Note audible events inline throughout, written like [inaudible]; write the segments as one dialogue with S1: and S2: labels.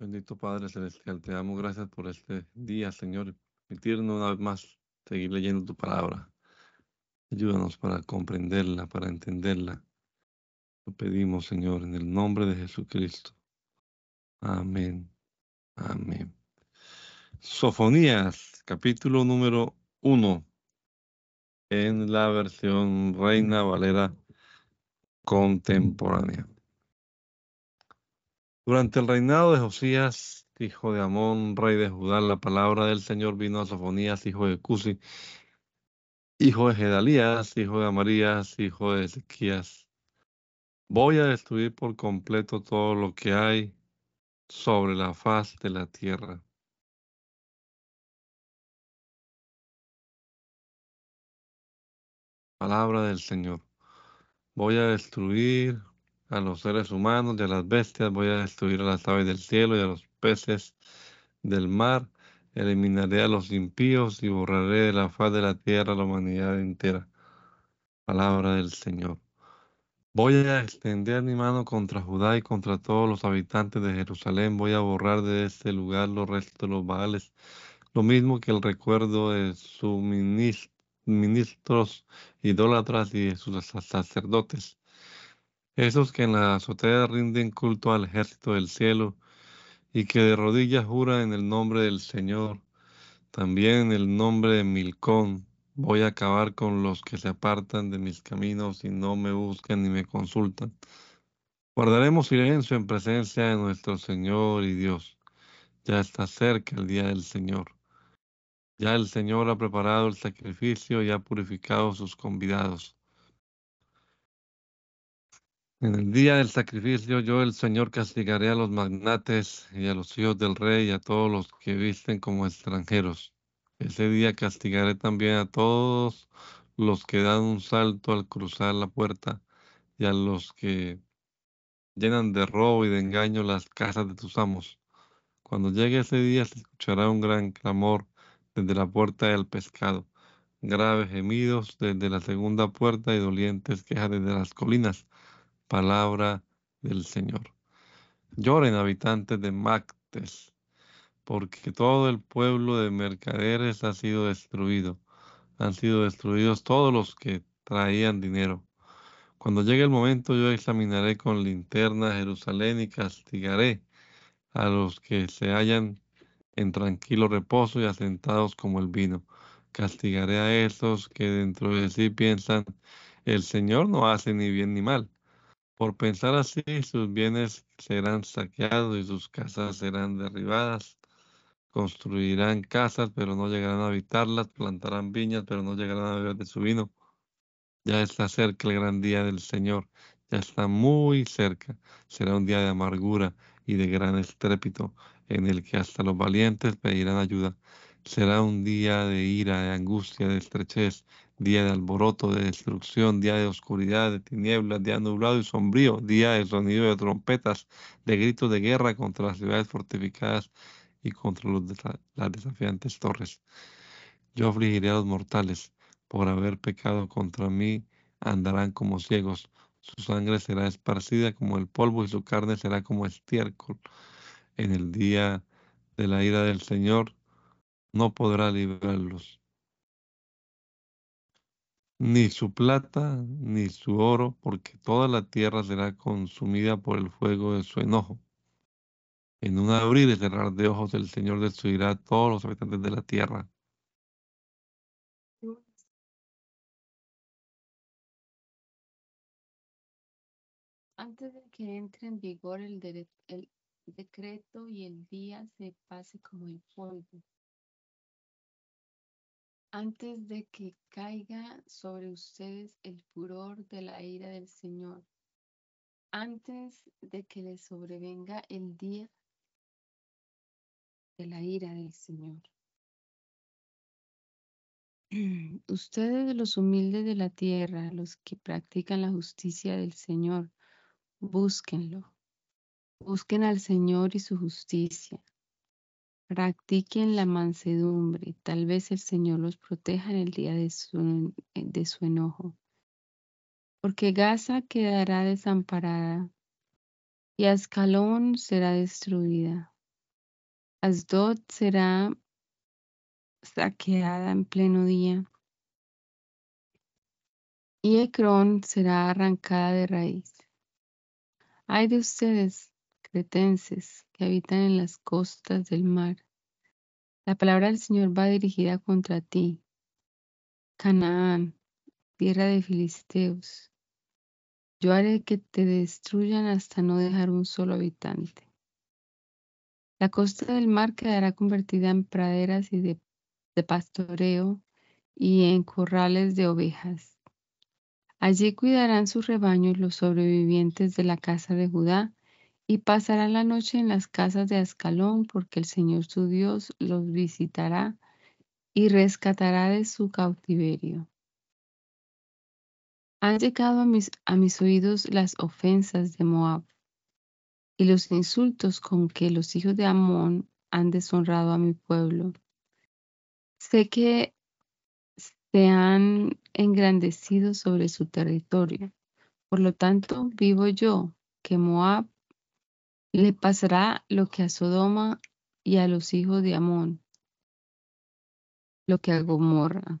S1: Bendito Padre Celestial, te damos gracias por este día, Señor. Permitirnos una vez más seguir leyendo tu palabra. Ayúdanos para comprenderla, para entenderla. Lo pedimos, Señor, en el nombre de Jesucristo. Amén. Amén. Sofonías, capítulo número uno, en la versión Reina Valera contemporánea. Durante el reinado de Josías, hijo de Amón, rey de Judá, la palabra del Señor vino a Sofonías, hijo de Cusi, hijo de Gedalías, hijo de Amarías, hijo de Ezequías. Voy a destruir por completo todo lo que hay sobre la faz de la tierra. Palabra del Señor. Voy a destruir a los seres humanos y a las bestias, voy a destruir a las aves del cielo y a los peces del mar, eliminaré a los impíos y borraré de la faz de la tierra la humanidad entera. Palabra del Señor. Voy a extender mi mano contra Judá y contra todos los habitantes de Jerusalén. Voy a borrar de este lugar los restos de los Baales, lo mismo que el recuerdo de sus ministros idólatras y de sus sacerdotes esos que en la azotea rinden culto al ejército del cielo y que de rodillas juran en el nombre del Señor, también en el nombre de Milcón, voy a acabar con los que se apartan de mis caminos y no me buscan ni me consultan. Guardaremos silencio en presencia de nuestro Señor y Dios. Ya está cerca el día del Señor. Ya el Señor ha preparado el sacrificio y ha purificado sus convidados. En el día del sacrificio yo el Señor castigaré a los magnates y a los hijos del rey y a todos los que visten como extranjeros. Ese día castigaré también a todos los que dan un salto al cruzar la puerta y a los que llenan de robo y de engaño las casas de tus amos. Cuando llegue ese día se escuchará un gran clamor desde la puerta del pescado, graves gemidos desde la segunda puerta y dolientes quejas desde las colinas palabra del Señor. Lloren habitantes de Mactes, porque todo el pueblo de mercaderes ha sido destruido. Han sido destruidos todos los que traían dinero. Cuando llegue el momento yo examinaré con linterna Jerusalén y castigaré a los que se hallan en tranquilo reposo y asentados como el vino. Castigaré a esos que dentro de sí piensan, el Señor no hace ni bien ni mal. Por pensar así, sus bienes serán saqueados y sus casas serán derribadas. Construirán casas, pero no llegarán a habitarlas. Plantarán viñas, pero no llegarán a beber de su vino. Ya está cerca el gran día del Señor. Ya está muy cerca. Será un día de amargura y de gran estrépito, en el que hasta los valientes pedirán ayuda. Será un día de ira, de angustia, de estrechez, día de alboroto, de destrucción, día de oscuridad, de tinieblas, día nublado y sombrío, día de sonido de trompetas, de gritos de guerra contra las ciudades fortificadas y contra las desafiantes torres. Yo afligiré a los mortales por haber pecado contra mí, andarán como ciegos, su sangre será esparcida como el polvo y su carne será como estiércol. En el día de la ira del Señor no podrá librarlos ni su plata, ni su oro, porque toda la tierra será consumida por el fuego de su enojo. En un abrir y cerrar de ojos el Señor destruirá a todos los habitantes de la tierra.
S2: Antes de que entre en vigor el, el decreto y el día se pase como el polvo antes de que caiga sobre ustedes el furor de la ira del Señor, antes de que les sobrevenga el día de la ira del Señor. [clears throat] Ustedes los humildes de la tierra, los que practican la justicia del Señor, búsquenlo. Busquen al Señor y su justicia. Practiquen la mansedumbre, tal vez el Señor los proteja en el día de su, de su enojo. Porque Gaza quedará desamparada y Ascalón será destruida. Asdod será saqueada en pleno día y Ecrón será arrancada de raíz. Hay de ustedes, cretenses, que habitan en las costas del mar. La palabra del Señor va dirigida contra ti, Canaán, tierra de filisteos. Yo haré que te destruyan hasta no dejar un solo habitante. La costa del mar quedará convertida en praderas y de, de pastoreo y en corrales de ovejas. Allí cuidarán sus rebaños los sobrevivientes de la casa de Judá y pasarán la noche en las casas de Ascalón, porque el Señor su Dios los visitará y rescatará de su cautiverio. Han llegado a mis, a mis oídos las ofensas de Moab y los insultos con que los hijos de Amón han deshonrado a mi pueblo. Sé que se han engrandecido sobre su territorio. Por lo tanto, vivo yo, que Moab le pasará lo que a Sodoma y a los hijos de Amón, lo que a Gomorra.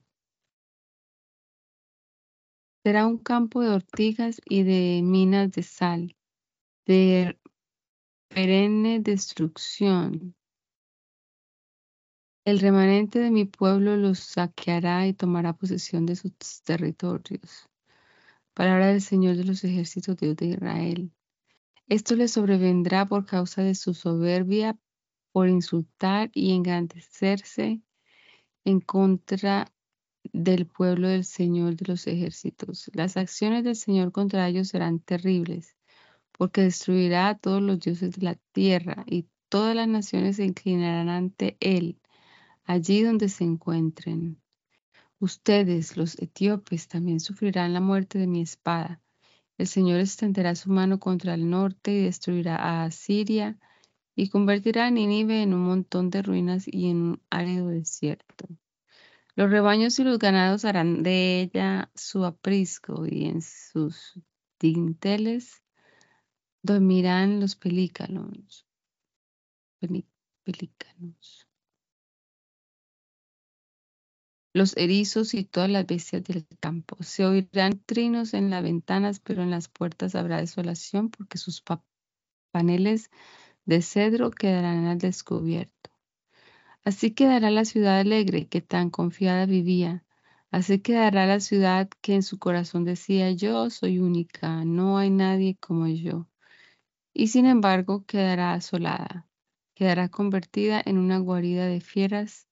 S2: Será un campo de ortigas y de minas de sal, de perenne destrucción, el remanente de mi pueblo los saqueará y tomará posesión de sus territorios. Palabra del Señor de los ejércitos Dios de Israel. Esto le sobrevendrá por causa de su soberbia, por insultar y engrandecerse en contra del pueblo del Señor de los ejércitos. Las acciones del Señor contra ellos serán terribles, porque destruirá a todos los dioses de la tierra y todas las naciones se inclinarán ante él allí donde se encuentren. Ustedes, los etíopes, también sufrirán la muerte de mi espada. El Señor extenderá su mano contra el norte y destruirá a Asiria y convertirá a Nínive en un montón de ruinas y en un árido desierto. Los rebaños y los ganados harán de ella su aprisco y en sus dinteles dormirán los pelícanos. pelícanos los erizos y todas las bestias del campo. Se oirán trinos en las ventanas, pero en las puertas habrá desolación porque sus paneles de cedro quedarán al descubierto. Así quedará la ciudad alegre que tan confiada vivía. Así quedará la ciudad que en su corazón decía, yo soy única, no hay nadie como yo. Y sin embargo quedará asolada, quedará convertida en una guarida de fieras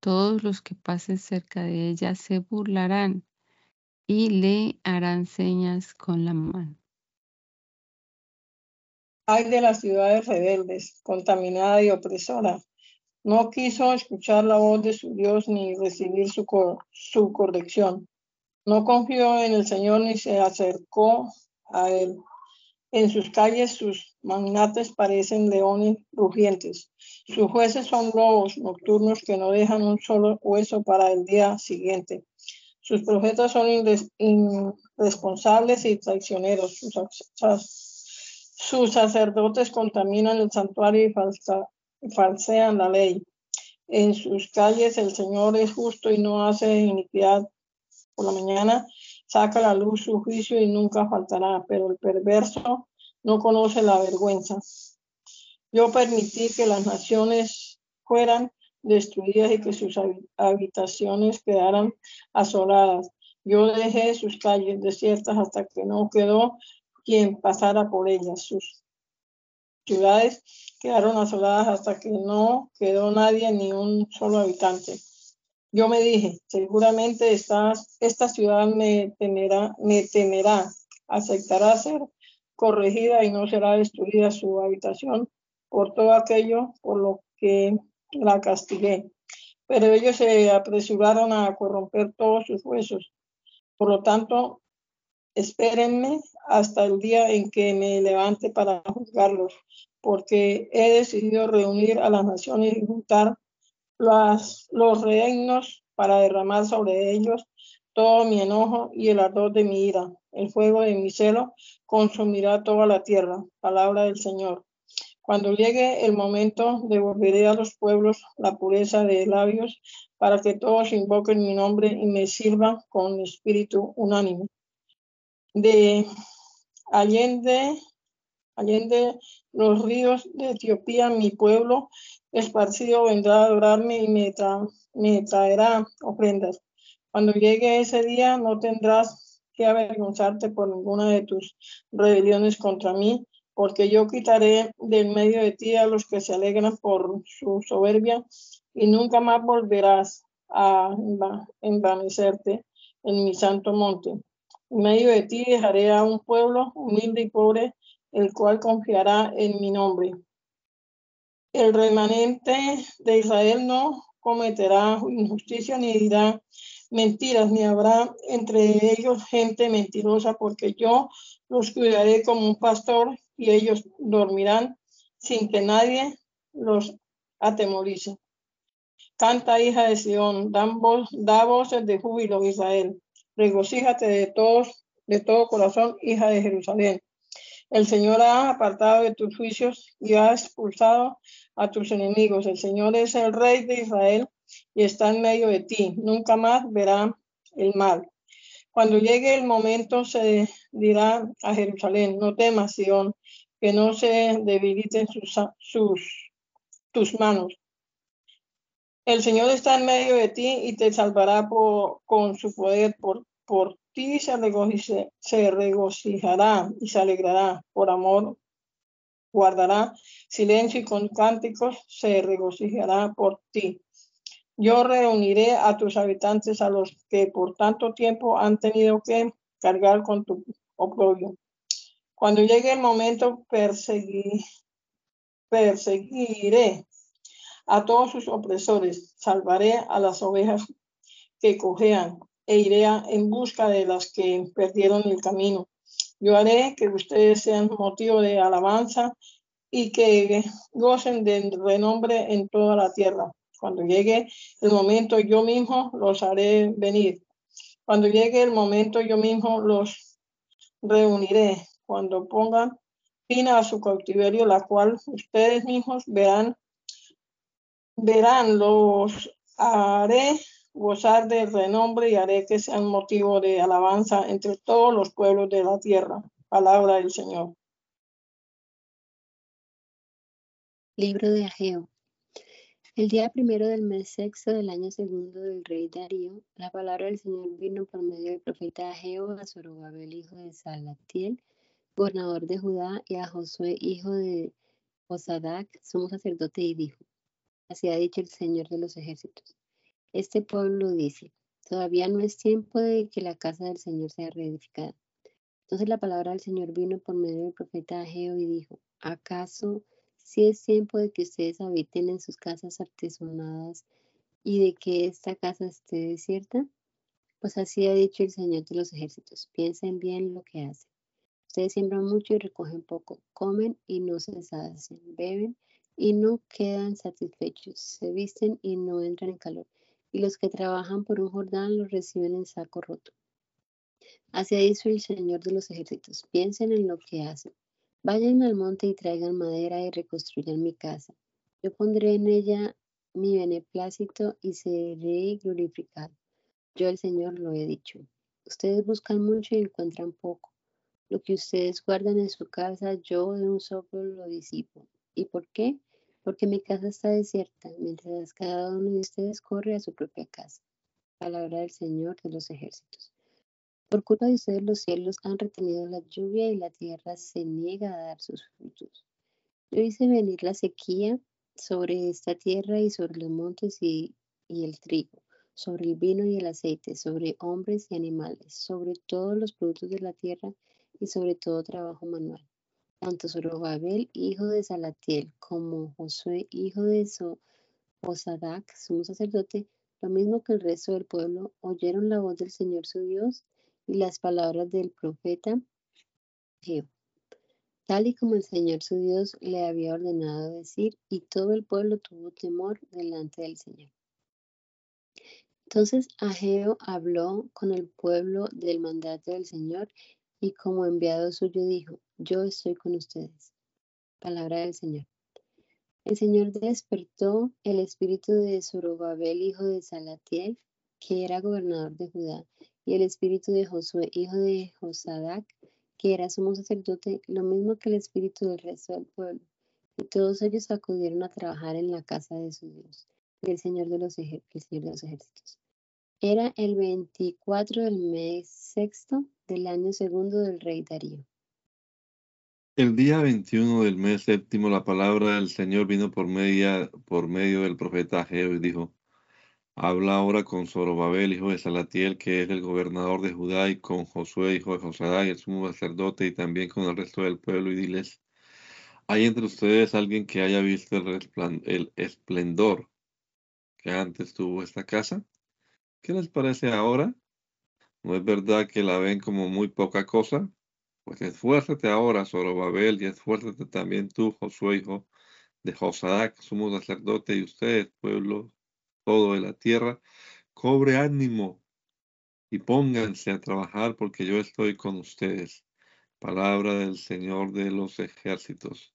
S2: todos los que pasen cerca de ella se burlarán y le harán señas con la mano.
S3: Ay de las ciudades rebeldes, contaminada y opresora. No quiso escuchar la voz de su Dios ni recibir su, su corrección. No confió en el Señor ni se acercó a él. En sus calles sus magnates parecen leones rugientes. Sus jueces son lobos nocturnos que no dejan un solo hueso para el día siguiente. Sus profetas son irresponsables y traicioneros. Sus, sacerdotes contaminan el santuario y falsean la ley. En sus calles el Señor es justo y no hace iniquidad. Por la mañana saca la luz su juicio y nunca faltará, pero el perverso no conoce la vergüenza. Yo permití que las naciones fueran destruidas y que sus habitaciones quedaran asoladas. Yo dejé sus calles desiertas hasta que no quedó quien pasara por ellas. Sus ciudades quedaron asoladas hasta que no quedó nadie, ni un solo habitante. Yo me dije, seguramente esta, esta ciudad me temerá, me temerá, aceptará ser corregida y no será destruida su habitación por todo aquello por lo que la castigué. Pero ellos se apresuraron a corromper todos sus huesos. Por lo tanto, espérenme hasta el día en que me levante para juzgarlos, porque he decidido reunir a las naciones y juntar las, los reinos para derramar sobre ellos todo mi enojo y el ardor de mi ira. El fuego de mi celo consumirá toda la tierra. Palabra del Señor. Cuando llegue el momento, devolveré a los pueblos la pureza de labios para que todos invoquen mi nombre y me sirvan con espíritu unánime. De Allende, Allende los ríos de Etiopía, mi pueblo esparcido vendrá a adorarme y me, me traerá ofrendas. Cuando llegue ese día, no tendrás que avergonzarte por ninguna de tus rebeliones contra mí, porque yo quitaré del medio de ti a los que se alegran por su soberbia y nunca más volverás a envanecerte en mi santo monte. En medio de ti dejaré a un pueblo humilde y pobre, el cual confiará en mi nombre. El remanente de Israel no cometerá injusticia ni dirá mentiras, ni habrá entre ellos gente mentirosa, porque yo los cuidaré como un pastor y ellos dormirán sin que nadie los atemorice. Canta, hija de Sión, da voces de júbilo, Israel. Regocíjate de todos, de todo corazón, hija de Jerusalén. El Señor ha apartado de tus juicios y ha expulsado a tus enemigos. El Señor es el Rey de Israel y está en medio de ti. Nunca más verá el mal. Cuando llegue el momento se dirá a Jerusalén, no temas, Sion, que no se debiliten sus, tus manos. El Señor está en medio de ti y te salvará con su poder. Por, ti se regocijará y se alegrará. Por amor guardará silencio y con cánticos se regocijará por ti. Yo reuniré a tus habitantes, a los que por tanto tiempo han tenido que cargar con tu oprobio. Cuando llegue el momento, perseguiré a todos sus opresores, salvaré a las ovejas que cojean e iré en busca de las que perdieron el camino. Yo haré que ustedes sean motivo de alabanza y que gocen de renombre en toda la tierra. Cuando llegue el momento, yo mismo los haré venir. Cuando llegue el momento, yo mismo los reuniré. Cuando pongan fin a su cautiverio, la cual ustedes mismos verán, verán, los haré gozar de renombre y haré que sean motivo de alabanza entre todos los pueblos de la tierra. Palabra del Señor.
S4: Libro de Ageo. El día primero del mes sexto del año segundo del rey Darío, la palabra del Señor vino por medio del profeta Ageo a Zorobabel, hijo de Salatiel, gobernador de Judá, y a Josué, hijo de Osadac, sumo sacerdote, y dijo, así ha dicho el Señor de los ejércitos. Este pueblo dice, todavía no es tiempo de que la casa del Señor sea reedificada. Entonces la palabra del Señor vino por medio del profeta Ageo y dijo, ¿acaso si es tiempo de que ustedes habiten en sus casas artesonadas y de que esta casa esté desierta? Pues así ha dicho el Señor de los ejércitos. Piensen bien lo que hacen. Ustedes siembran mucho y recogen poco, comen y no se sacian, beben y no quedan satisfechos, se visten y no entran en calor, y los que trabajan por un Jordán los reciben en saco roto. Así ha dicho el Señor de los ejércitos. Piensen en lo que hacen. Vayan al monte y traigan madera y reconstruyan mi casa. Yo pondré en ella mi beneplácito y seré glorificado. Yo el Señor lo he dicho. Ustedes buscan mucho y encuentran poco. Lo que ustedes guardan en su casa, yo de un soplo lo disipo. ¿Y por qué? Porque mi casa está desierta, mientras cada uno de ustedes corre a su propia casa. Palabra del Señor de los ejércitos. Por culpa de ustedes los cielos han retenido la lluvia y la tierra se niega a dar sus frutos. Yo hice venir la sequía sobre esta tierra y sobre los montes y, el trigo, sobre el vino y el aceite, sobre hombres y animales, sobre todos los productos de la tierra y sobre todo trabajo manual. Tanto Zorobabel, hijo de Salatiel, como Josué, hijo de Osadac, sumo sacerdote, lo mismo que el resto del pueblo, oyeron la voz del Señor su Dios y las palabras del profeta Jehová, tal y como el Señor su Dios le había ordenado decir, y todo el pueblo tuvo temor delante del Señor. Entonces Ageo habló con el pueblo del mandato del Señor y como enviado suyo dijo, yo estoy con ustedes. Palabra del Señor. El Señor despertó el espíritu de Zorobabel, hijo de Salatiel, que era gobernador de Judá, y el espíritu de Josué, hijo de Josadac, que era sumo sacerdote, lo mismo que el espíritu del resto del pueblo. Y todos ellos acudieron a trabajar en la casa de su Dios, el Señor de los, el Señor de los ejércitos. Era el 24 del mes sexto del año segundo del rey Darío.
S1: El día 21 del mes séptimo, la palabra del Señor vino por, media, por medio del profeta Ageo y dijo, Habla ahora con Zorobabel, hijo de Salatiel, que es el gobernador de Judá, y con Josué, hijo de Josadá, el sumo sacerdote, y también con el resto del pueblo, y diles, ¿hay entre ustedes alguien que haya visto el, esplendor que antes tuvo esta casa? ¿Qué les parece ahora? ¿No es verdad que la ven como muy poca cosa? Pues esfuérzate ahora, Zorobabel, y esfuérzate también tú, Josué, hijo de Josadac, sumo sacerdote, y ustedes, pueblo todo de la tierra, cobre ánimo y pónganse a trabajar porque yo estoy con ustedes. Palabra del Señor de los ejércitos.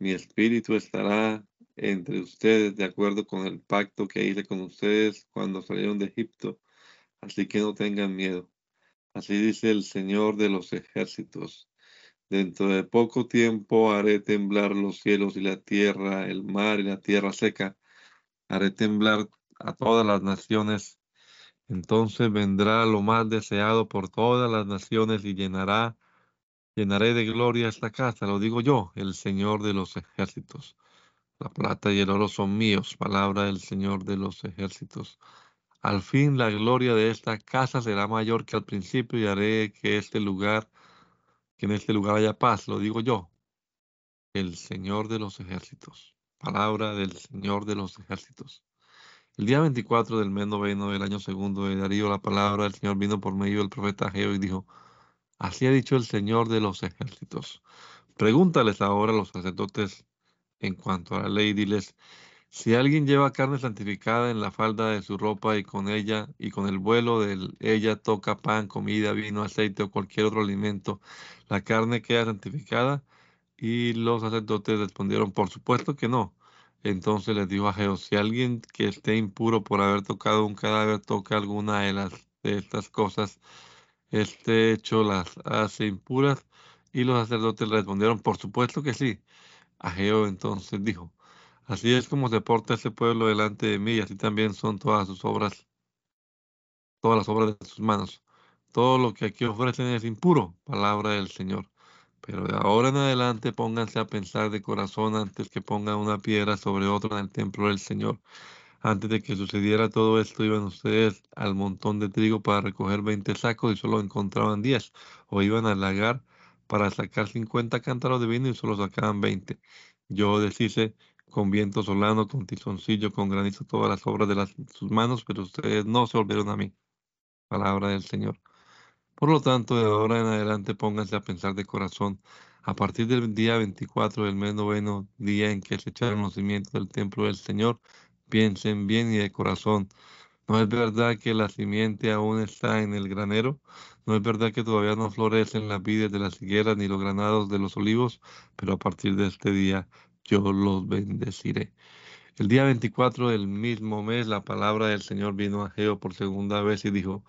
S1: Mi espíritu estará entre ustedes de acuerdo con el pacto que hice con ustedes cuando salieron de Egipto. Así que no tengan miedo. Así dice el Señor de los ejércitos. Dentro de poco tiempo haré temblar los cielos y la tierra, el mar y la tierra seca. Haré temblar a todas las naciones. Entonces vendrá lo más deseado por todas las naciones y llenará, llenaré de gloria esta casa, lo digo yo, el Señor de los ejércitos. La plata y el oro son míos, palabra del Señor de los ejércitos. Al fin la gloria de esta casa será mayor que al principio y haré que este lugar, que en este lugar haya paz, lo digo yo, el Señor de los ejércitos. Palabra del Señor de los ejércitos. El día 24 del mes noveno del año segundo de Darío, la palabra del Señor vino por medio del profeta Geo y dijo, así ha dicho el Señor de los ejércitos. Pregúntales ahora a los sacerdotes en cuanto a la ley, diles, si alguien lleva carne santificada en la falda de su ropa y con ella y con el vuelo de ella toca pan, comida, vino, aceite o cualquier otro alimento, la carne queda santificada. Y los sacerdotes respondieron, por supuesto que no. Entonces les dijo a Jehová, si alguien que esté impuro por haber tocado un cadáver toca alguna de las de estas cosas, este hecho las hace impuras. Y los sacerdotes respondieron, por supuesto que sí. Ageo entonces dijo, así es como se porta ese pueblo delante de mí, y así también son todas sus obras, todas las obras de sus manos. Todo lo que aquí ofrecen es impuro, palabra del Señor. Pero de ahora en adelante pónganse a pensar de corazón antes que pongan una piedra sobre otra en el templo del Señor. Antes de que sucediera todo esto, iban ustedes al montón de trigo para recoger 20 sacos y solo encontraban 10. O iban al lagar para sacar 50 cántaros de vino y solo sacaban 20. Yo deshice con viento solano, con tizoncillo, con granizo todas las obras de las, sus manos, pero ustedes no se volvieron a mí. Palabra del Señor. Por lo tanto, de ahora en adelante pónganse a pensar de corazón. A partir del día 24 del mes noveno, día en que se echaron los cimientos del templo del Señor, piensen bien y de corazón. ¿No es verdad que la simiente aún está en el granero? ¿No es verdad que todavía no florecen las vides de las higueras ni los granados de los olivos? Pero a partir de este día yo los bendeciré. El día 24 del mismo mes, la palabra del Señor vino a Geo por segunda vez y dijo,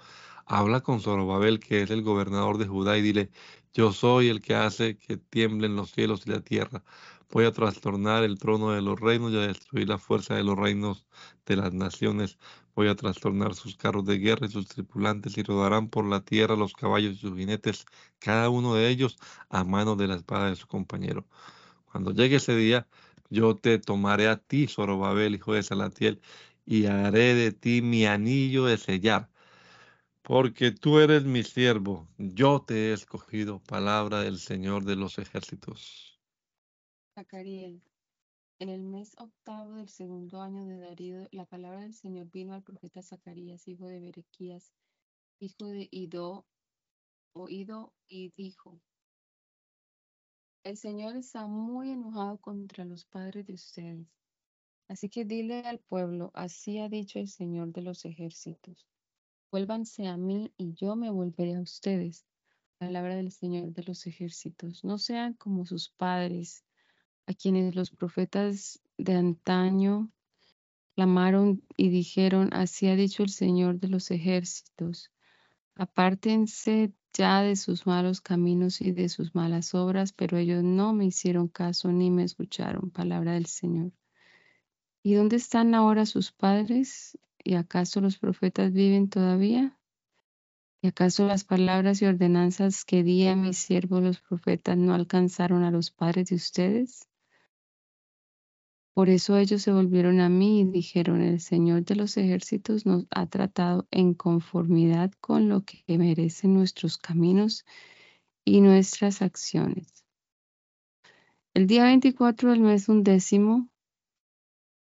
S1: habla con Zorobabel, que es el gobernador de Judá, y dile, yo soy el que hace que tiemblen los cielos y la tierra. Voy a trastornar el trono de los reinos y a destruir la fuerza de los reinos de las naciones. Voy a trastornar sus carros de guerra y sus tripulantes y rodarán por la tierra los caballos y sus jinetes, cada uno de ellos a mano de la espada de su compañero. Cuando llegue ese día, yo te tomaré a ti, Zorobabel, hijo de Salatiel, y haré de ti mi anillo de sellar porque tú eres mi siervo, yo te he escogido, palabra del Señor de los ejércitos.
S2: Zacarías. En el mes octavo del segundo año de Darío, la palabra del Señor vino al profeta Zacarías, hijo de Berequías, hijo de Ido, oído y dijo, el Señor está muy enojado contra los padres de ustedes. Así que dile al pueblo, así ha dicho el Señor de los ejércitos Vuélvanse a mí y yo me volveré a ustedes. Palabra del Señor de los ejércitos. No sean como sus padres, a quienes los profetas de antaño clamaron y dijeron, así ha dicho el Señor de los ejércitos, apártense ya de sus malos caminos y de sus malas obras, pero ellos no me hicieron caso ni me escucharon, palabra del Señor. ¿Y dónde están ahora sus padres? ¿Y acaso los profetas viven todavía? ¿Y acaso las palabras y ordenanzas que di a mis siervos los profetas no alcanzaron a los padres de ustedes? Por eso ellos se volvieron a mí y dijeron, el Señor de los ejércitos nos ha tratado en conformidad con lo que merecen nuestros caminos y nuestras acciones. El día 24 del mes undécimo,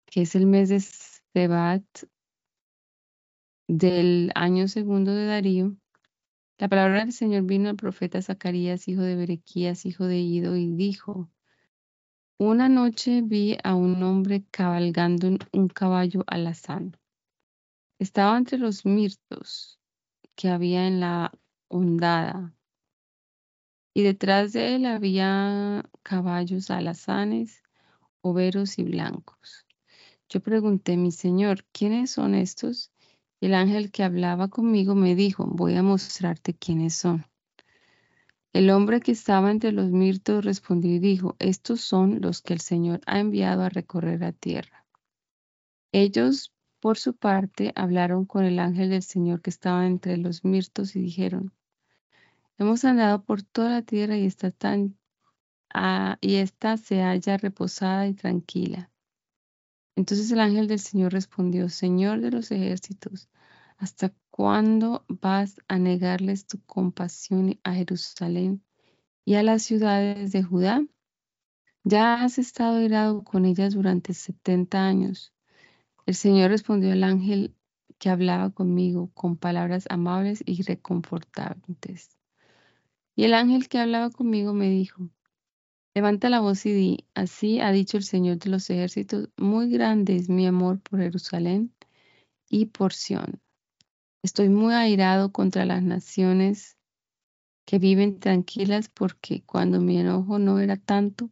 S2: que es el mes de Sebat del año segundo de Darío, la palabra del Señor vino al profeta Zacarías, hijo de Berequías, hijo de Ido, y dijo, una noche vi a un hombre cabalgando un caballo alazán. Estaba entre los mirtos que había en la hondada, y detrás de él había caballos alazanes, overos y blancos. Yo pregunté, mi señor, ¿quiénes son estos? El ángel que hablaba conmigo me dijo, voy a mostrarte quiénes son. El hombre que estaba entre los mirtos respondió y dijo, estos son los que el Señor ha enviado a recorrer la tierra. Ellos, por su parte, hablaron con el ángel del Señor que estaba entre los mirtos y dijeron, hemos andado por toda la tierra y está tan ah, y esta se halla reposada y tranquila. Entonces el ángel del Señor respondió, Señor de los ejércitos, ¿hasta ¿Cuándo vas a negarles tu compasión a Jerusalén y a las ciudades de Judá? Ya has estado irado con ellas durante setenta años. El Señor respondió al ángel que hablaba conmigo con palabras amables y reconfortantes. Y el ángel que hablaba conmigo me dijo, levanta la voz y di, así ha dicho el Señor de los ejércitos, muy grande es mi amor por Jerusalén y por Sión Estoy muy airado contra las naciones que viven tranquilas porque cuando mi enojo no era tanto,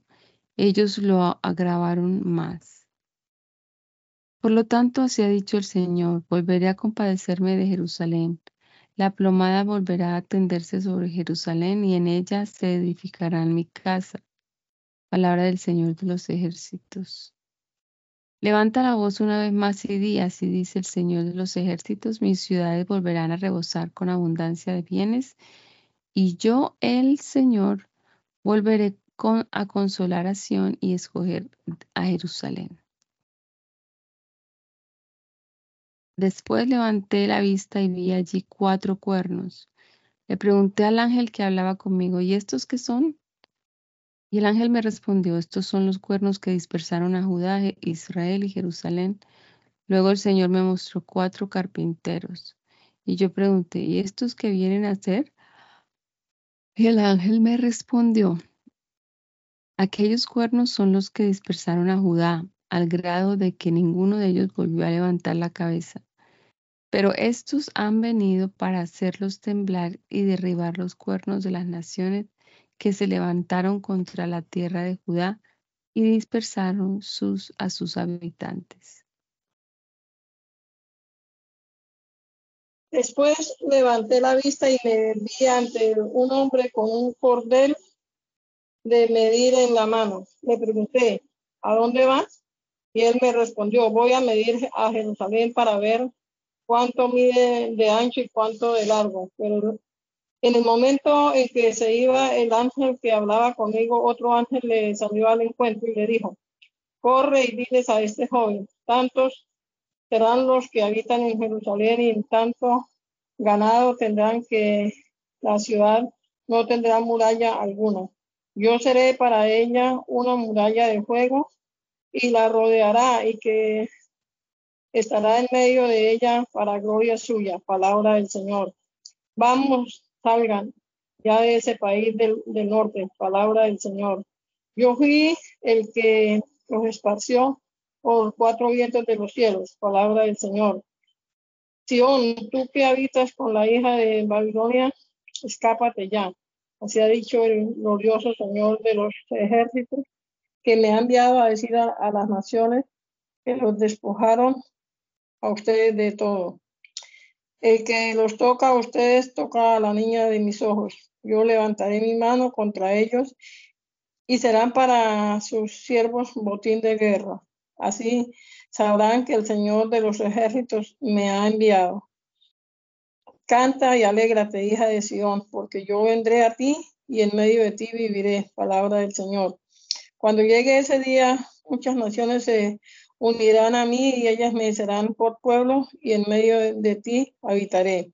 S2: ellos lo agravaron más. Por lo tanto, así ha dicho el Señor, volveré a compadecerme de Jerusalén. La plomada volverá a tenderse sobre Jerusalén y en ella se edificará mi casa. Palabra del Señor de los ejércitos. Levanta la voz una vez más y di, así dice el Señor de los ejércitos, mis ciudades volverán a rebosar con abundancia de bienes, y yo, el Señor, volveré a consolar a Sión y escoger a Jerusalén. Después levanté la vista y vi allí cuatro cuernos. Le pregunté al ángel que hablaba conmigo, ¿y estos qué son? Y el ángel me respondió, estos son los cuernos que dispersaron a Judá, Israel y Jerusalén. Luego el Señor me mostró cuatro carpinteros. Y yo pregunté, ¿y estos qué vienen a hacer? Y el ángel me respondió, aquellos cuernos son los que dispersaron a Judá, al grado de que ninguno de ellos volvió a levantar la cabeza. Pero estos han venido para hacerlos temblar y derribar los cuernos de las naciones que se levantaron contra la tierra de Judá y dispersaron sus, a sus habitantes.
S3: Después levanté la vista y me vi ante un hombre con un cordel de medir en la mano. Le pregunté, ¿a dónde vas? Y él me respondió, voy a medir a Jerusalén para ver cuánto mide de ancho y cuánto de largo. Pero en el momento en que se iba el ángel que hablaba conmigo, otro ángel le salió al encuentro y le dijo, corre y diles a este joven, tantos serán los que habitan en Jerusalén y en tanto ganado tendrán que la ciudad no tendrá muralla alguna. Yo seré para ella una muralla de fuego y la rodeará y que estará en medio de ella para gloria suya, palabra del Señor. Vamos, salgan ya de ese país del, norte, palabra del Señor. Yo fui el que los esparció por cuatro vientos de los cielos, palabra del Señor. Sión, tú que habitas con la hija de Babilonia, escápate ya. Así ha dicho el glorioso Señor de los ejércitos, que me ha enviado a decir a, a las naciones que los despojaron a ustedes de todo. El que los toca a ustedes toca a la niña de mis ojos. Yo levantaré mi mano contra ellos y serán para sus siervos botín de guerra. Así sabrán que el Señor de los ejércitos me ha enviado. Canta y alégrate, hija de Sión, porque yo vendré a ti y en medio de ti viviré. Palabra del Señor. Cuando llegue ese día, muchas naciones se unirán a mí y ellas me serán por pueblo y en medio de, ti habitaré.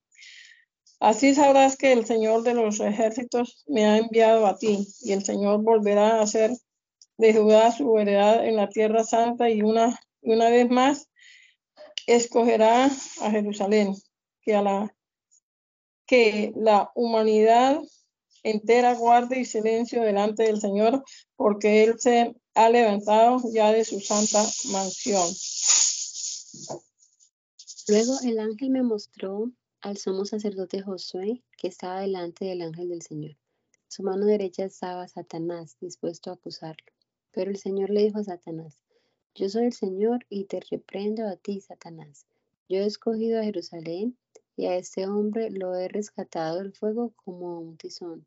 S3: Así sabrás que el Señor de los ejércitos me ha enviado a ti y el Señor volverá a hacer de Judá su heredad en la tierra santa y una, una vez más escogerá a Jerusalén, que a la que la humanidad entera guarde y silencio delante del Señor, porque Él se ha levantado ya de su santa mansión.
S4: Luego el ángel me mostró al sumo sacerdote Josué, que estaba delante del ángel del Señor. Su mano derecha estaba Satanás, dispuesto a acusarlo. Pero el Señor le dijo a Satanás, yo soy el Señor y te reprendo a ti, Satanás. Yo he escogido a Jerusalén y a este hombre lo he rescatado del fuego como un tizón.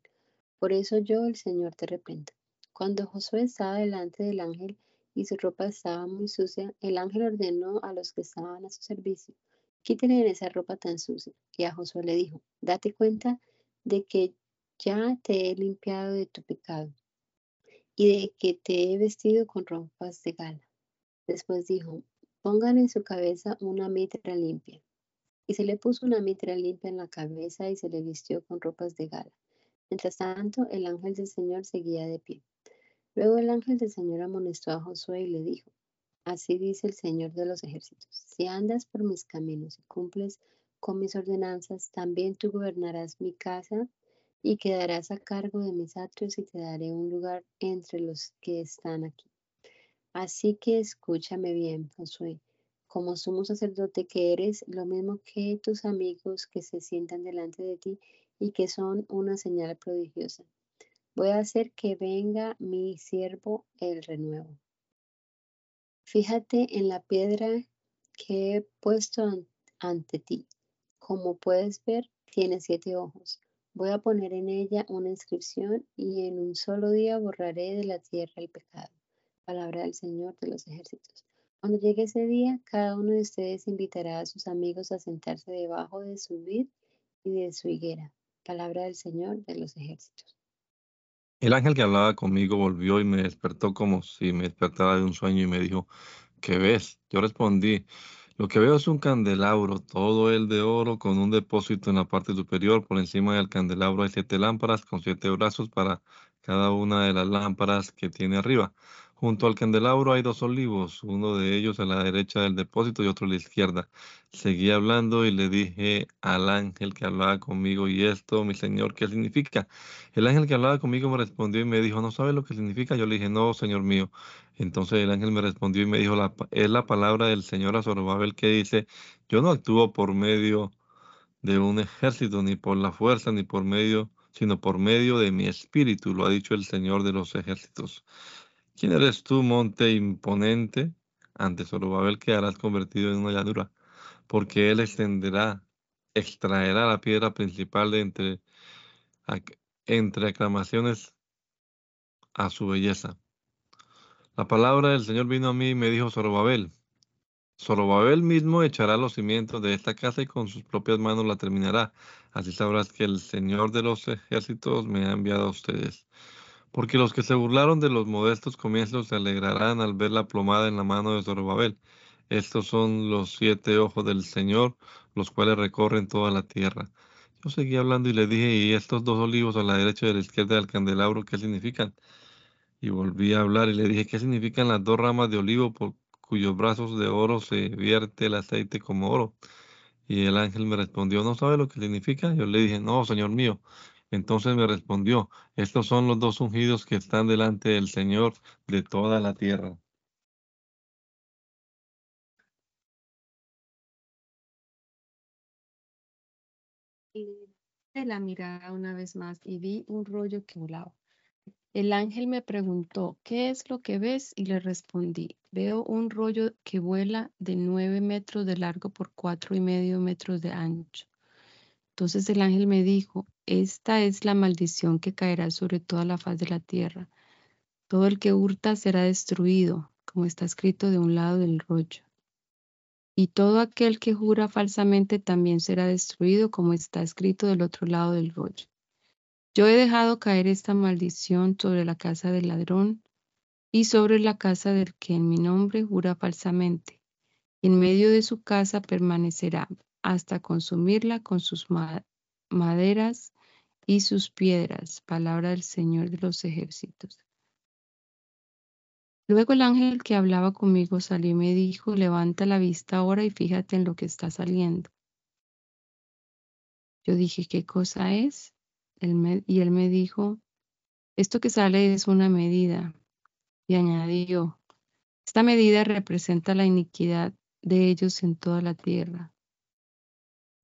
S4: Por eso yo, el Señor, te reprendo. Cuando Josué estaba delante del ángel y su ropa estaba muy sucia, el ángel ordenó a los que estaban a su servicio, quítenle esa ropa tan sucia. Y a Josué le dijo, date cuenta de que ya te he limpiado de tu pecado y de que te he vestido con ropas de gala. Después dijo, pongan en su cabeza una mitra limpia. Y se le puso una mitra limpia en la cabeza y se le vistió con ropas de gala. Mientras tanto, el ángel del Señor seguía de pie. Luego el ángel del Señor amonestó a Josué y le dijo, Así dice el Señor de los ejércitos, si andas por mis caminos y cumples con mis ordenanzas, también tú gobernarás mi casa y quedarás a cargo de mis atrios y te daré un lugar entre los que están aquí. Así que escúchame bien, Josué como sumo sacerdote que eres, lo mismo que tus amigos que se sientan delante de ti y que son una señal prodigiosa. Voy a hacer que venga mi siervo el renuevo. Fíjate en la piedra que he puesto ante ti. Como puedes ver, tiene siete ojos. Voy a poner en ella una inscripción y en un solo día borraré de la tierra el pecado. Palabra del Señor de los ejércitos. Cuando llegue ese día, cada uno de ustedes invitará a sus amigos a sentarse debajo de su vid y de su higuera. Palabra del Señor de los ejércitos.
S1: El ángel que hablaba conmigo volvió y me despertó como si me despertara de un sueño y me dijo, ¿qué ves? Yo respondí, lo que veo es un candelabro, todo el de oro, con un depósito en la parte superior. Por encima del candelabro hay siete lámparas con siete brazos para cada una de las lámparas que tiene arriba. Junto al candelabro hay dos olivos, uno de ellos a la derecha del depósito y otro a la izquierda. Seguí hablando y le dije al ángel que hablaba conmigo, ¿y esto, mi señor, qué significa? El ángel que hablaba conmigo me respondió y me dijo, ¿no sabe lo que significa? Yo le dije, no, señor mío. Entonces el ángel me respondió y me dijo, es la palabra del señor a que dice, yo no actúo por medio de un ejército, ni por la fuerza, ni por medio, sino por medio de mi espíritu, lo ha dicho el Señor de los ejércitos. ¿Quién eres tú, monte imponente? Ante Zorobabel quedarás convertido en una llanura, porque él extenderá, extraerá la piedra principal de entre, entre aclamaciones a su belleza. La palabra del Señor vino a mí y me dijo Zorobabel. Zorobabel mismo echará los cimientos de esta casa y con sus propias manos la terminará. Así sabrás que el Señor de los ejércitos me ha enviado a ustedes. Porque los que se burlaron de los modestos comienzos se alegrarán al ver la plomada en la mano de Zorobabel. Estos son los siete ojos del Señor, los cuales recorren toda la tierra. Yo seguí hablando y le dije, ¿y estos dos olivos a la derecha y a la izquierda del candelabro qué significan? Y volví a hablar y le dije, ¿qué significan las dos ramas de olivo por cuyos brazos de oro se vierte el aceite como oro? Y el ángel me respondió, ¿no sabe lo que significa? Yo le dije, no, Señor mío. Entonces me respondió, estos son los dos ungidos que están delante del Señor de toda la tierra.
S2: Y la mirada una vez más y vi un rollo que volaba. El ángel me preguntó, ¿qué es lo que ves? Y le respondí, veo un rollo que vuela de nueve metros de largo por cuatro y medio metros de ancho. Entonces el ángel me dijo, esta es la maldición que caerá sobre toda la faz de la tierra. Todo el que hurta será destruido, como está escrito de un lado del rollo. Y todo aquel que jura falsamente también será destruido, como está escrito del otro lado del rollo. Yo he dejado caer esta maldición sobre la casa del ladrón y sobre la casa del que en mi nombre jura falsamente. Y en medio de su casa permanecerá hasta consumirla con sus maderas y sus piedras. Palabra del Señor de los ejércitos. Luego el ángel que hablaba conmigo salió y me dijo, levanta la vista ahora y fíjate en lo que está saliendo. Yo dije, ¿qué cosa es? y él me dijo, esto que sale es una medida. Y añadió, esta medida representa la iniquidad de ellos en toda la tierra.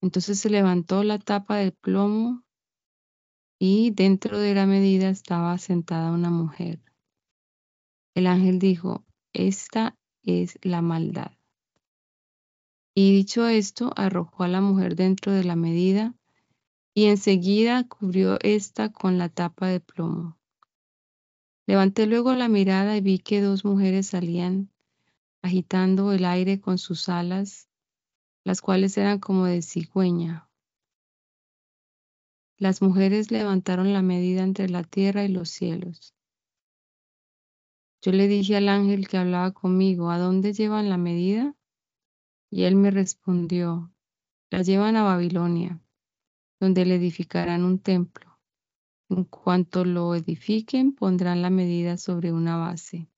S2: Entonces se levantó la tapa del plomo y dentro de la medida estaba sentada una mujer. El ángel dijo, esta es la maldad. Y dicho esto, arrojó a la mujer dentro de la medida y enseguida cubrió ésta con la tapa de plomo. Levanté luego la mirada y vi que dos mujeres salían agitando el aire con sus alas, las cuales eran como de cigüeña. Las mujeres levantaron la medida entre la tierra y los cielos. Yo le dije al ángel que hablaba conmigo, ¿a dónde llevan la medida? Y él me respondió, la llevan a Babilonia, donde le edificarán un templo. En cuanto lo edifiquen, pondrán la medida sobre una base.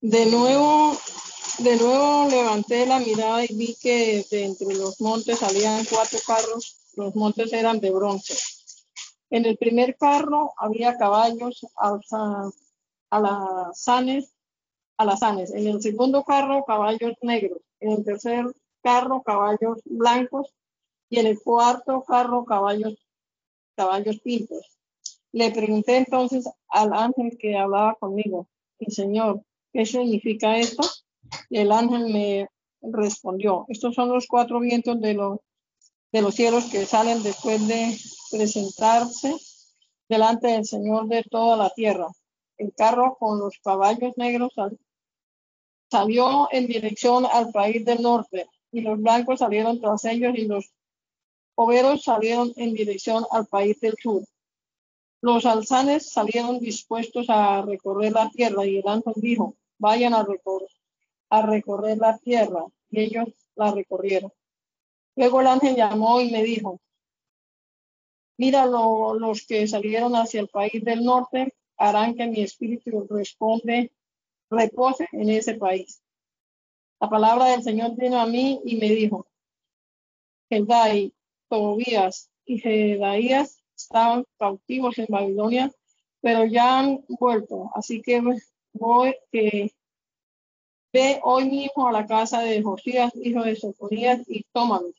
S3: De nuevo, de nuevo levanté la mirada y vi que de entre los montes salían cuatro carros. Los montes eran de bronce en el primer carro había caballos alazanes, alazanes. En el segundo carro, caballos negros. En el tercer carro, caballos blancos. Y en el cuarto carro, caballos, caballos pintos. Le pregunté entonces al ángel que hablaba conmigo, y Señor, ¿qué significa esto? Y el ángel me respondió, estos son los cuatro vientos de los, cielos que salen después de presentarse delante del Señor de toda la tierra. El carro con los caballos negros salió en dirección al país del norte y los blancos salieron tras ellos y los overos salieron en dirección al país del sur. Los alzanes salieron dispuestos a recorrer la tierra y el ángel dijo, vayan a recorrer, a recorrer la tierra y ellos la recorrieron. Luego el ángel llamó y me dijo, Mira, los que salieron hacia el país del norte harán que mi espíritu responde, repose en ese país. La palabra del Señor vino a mí y me dijo, Gedai, Tobías y Jedaías estaban cautivos en Babilonia, pero ya han vuelto. Así que voy que ve hoy mismo a la casa de Josías, hijo de Sofonías, y tómalo.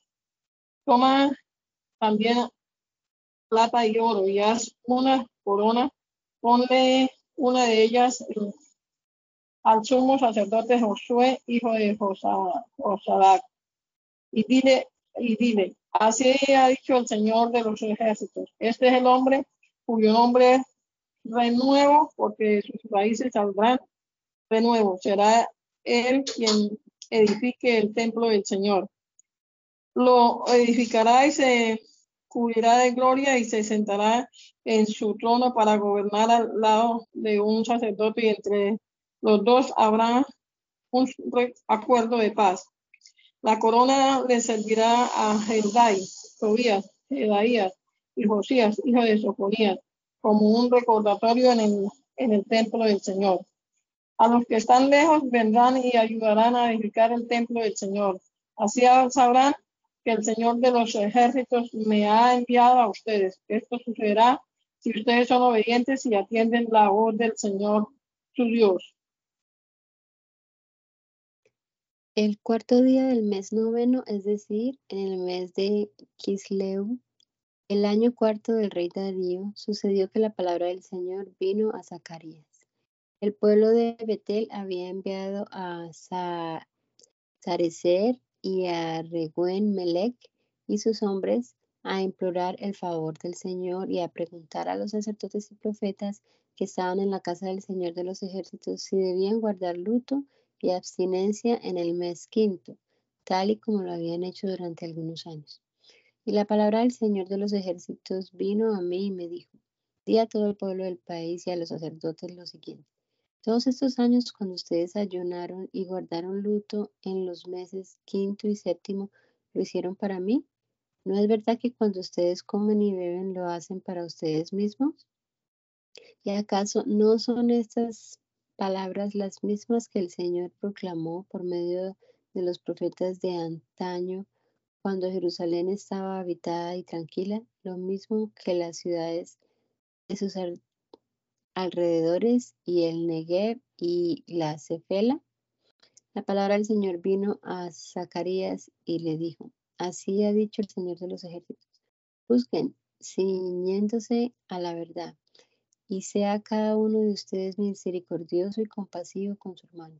S3: Toma también plata y oro y haz una corona, ponle una de ellas al sumo sacerdote Josué, hijo de Josadac, y dile, y dile, así ha dicho el Señor de los ejércitos, este es el hombre cuyo nombre renuevo, porque sus raíces saldrán nuevo, será él quien edifique el templo del Señor. Lo edificará y se cubrirá de gloria y se sentará en su trono para gobernar al lado de un sacerdote y entre los dos habrá un acuerdo de paz. La corona le servirá a Jeldai, Tobías, Jedaías y Josías, hijo de Sofonías, como un recordatorio en el, en el templo del Señor. A los que están lejos vendrán y ayudarán a edificar el templo del Señor. Así sabrán que el Señor de los ejércitos me ha enviado a ustedes. Esto sucederá si ustedes son obedientes y atienden la voz del Señor su Dios.
S4: El cuarto día del mes noveno, es decir, en el mes de Kisleu, El año cuarto del rey Darío sucedió que la palabra del Señor vino a Zacarías. El pueblo de Betel había enviado a Sarecer y a Reguen Melech y sus hombres a implorar el favor del Señor y a preguntar a los sacerdotes y profetas que estaban en la casa del Señor de los ejércitos si debían guardar luto y abstinencia en el mes quinto, tal y como lo habían hecho durante algunos años. Y la palabra del Señor de los ejércitos vino a mí y me dijo, di a todo el pueblo del país y a los sacerdotes lo siguiente. Todos estos años cuando ustedes ayunaron y guardaron luto en los meses quinto y séptimo, ¿lo hicieron para mí? ¿No es verdad que cuando ustedes comen y beben lo hacen para ustedes mismos? ¿Y acaso no son estas palabras las mismas que el Señor proclamó por medio de los profetas de antaño cuando Jerusalén estaba habitada y tranquila, lo mismo que las ciudades de sus alrededores y el Negev y la Cefela? La palabra del Señor vino a Zacarías y le dijo, así ha dicho el Señor de los ejércitos, busquen ciñéndose a la verdad y sea cada uno de ustedes misericordioso y compasivo con su hermano.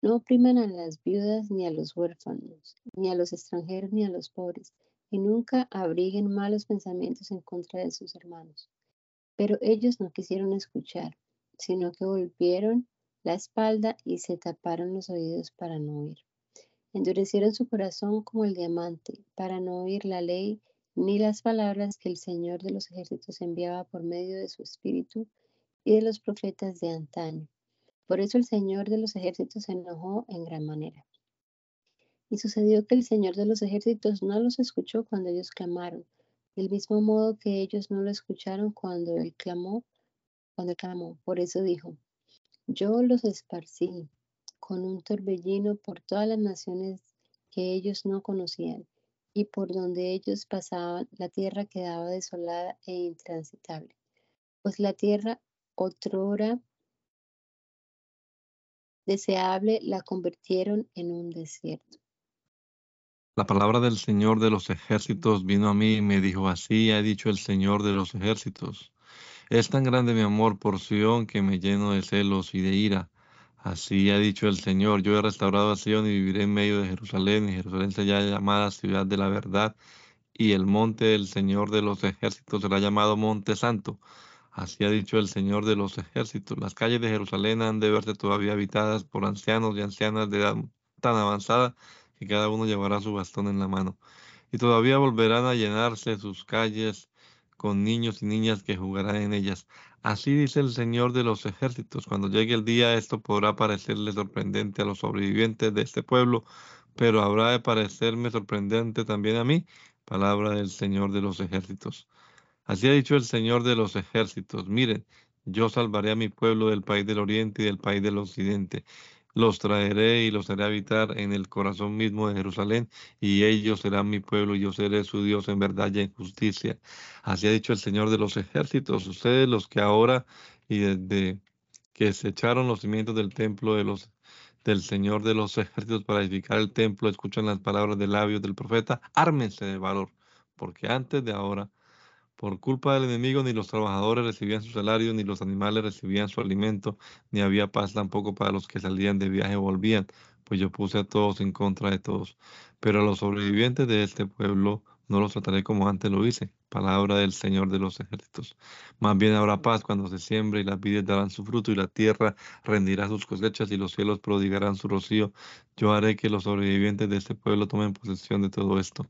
S4: No opriman a las viudas ni a los huérfanos, ni a los extranjeros ni a los pobres, y nunca abriguen malos pensamientos en contra de sus hermanos. Pero ellos no quisieron escuchar, sino que volvieron la espalda y se taparon los oídos para no oír. Endurecieron su corazón como el diamante, para no oír la ley ni las palabras que el Señor de los ejércitos enviaba por medio de su espíritu y de los profetas de antaño. Por eso el Señor de los ejércitos se enojó en gran manera. Y sucedió que el Señor de los ejércitos no los escuchó cuando ellos clamaron, del mismo modo que ellos no lo escucharon cuando él clamó, cuando clamó. Por eso dijo, yo los esparcí con un torbellino por todas las naciones que ellos no conocían y por donde ellos pasaban la tierra quedaba desolada e intransitable, pues la tierra otrora deseable la convirtieron en un desierto.
S1: La palabra del Señor de los ejércitos vino a mí y me dijo, así ha dicho el Señor de los ejércitos. Es tan grande mi amor por Sión que me lleno de celos y de ira Así ha dicho el Señor, yo he restaurado a Sion y viviré en medio de Jerusalén, y Jerusalén será llamada ciudad de la verdad, y el monte del Señor de los ejércitos será llamado monte santo. Así ha dicho el Señor de los ejércitos. Las calles de Jerusalén han de verse todavía habitadas por ancianos y ancianas de edad tan avanzada que cada uno llevará su bastón en la mano. Y todavía volverán a llenarse sus calles con niños y niñas que jugarán en ellas. Así dice el Señor de los ejércitos. Cuando llegue el día, esto podrá parecerle sorprendente a los sobrevivientes de este pueblo, pero habrá de parecerme sorprendente también a mí. Palabra del Señor de los ejércitos. Así ha dicho el Señor de los ejércitos. Miren, yo salvaré a mi pueblo del país del oriente y del país del occidente los traeré y los haré habitar en el corazón mismo de Jerusalén, y ellos serán mi pueblo, y yo seré su Dios en verdad y en justicia. Así ha dicho el Señor de los ejércitos, ustedes los que ahora y desde que se echaron los cimientos del templo de los del Señor de los ejércitos para edificar el templo, escuchan las palabras de labios del profeta, ármense de valor, porque antes de ahora por culpa del enemigo ni los trabajadores recibían su salario, ni los animales recibían su alimento, ni había paz tampoco para los que salían de viaje o volvían, pues yo puse a todos en contra de todos. Pero a los sobrevivientes de este pueblo no los trataré como antes lo hice. Palabra del Señor de los ejércitos. Más bien habrá paz cuando se siembre y las vides darán su fruto y la tierra rendirá sus cosechas y los cielos prodigarán su rocío. Yo haré que los sobrevivientes de este pueblo tomen posesión de todo esto.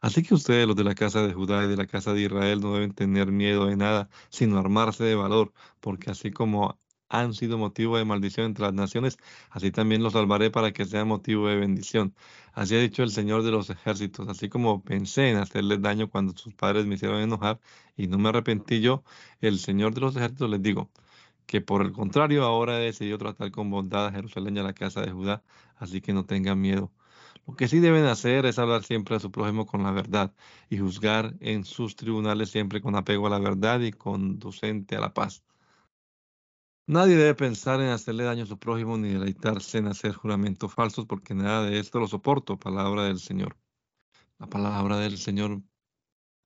S1: Así que ustedes, los de la casa de Judá y de la casa de Israel, no deben tener miedo de nada, sino armarse de valor, porque así como han sido motivo de maldición entre las naciones, así también los salvaré para que sean motivo de bendición. Así ha dicho el Señor de los ejércitos, así como pensé en hacerles daño cuando sus padres me hicieron enojar y no me arrepentí yo, el Señor de los ejércitos les digo, que por el contrario ahora he decidido tratar con bondad a Jerusalén y a la casa de Judá, así que no tengan miedo. Lo que sí deben hacer es hablar siempre a su prójimo con la verdad y juzgar en sus tribunales siempre con apego a la verdad y conducente a la paz. Nadie debe pensar en hacerle daño a su prójimo ni deleitarse en hacer juramentos falsos, porque nada de esto lo soporto. Palabra del Señor. La palabra del Señor.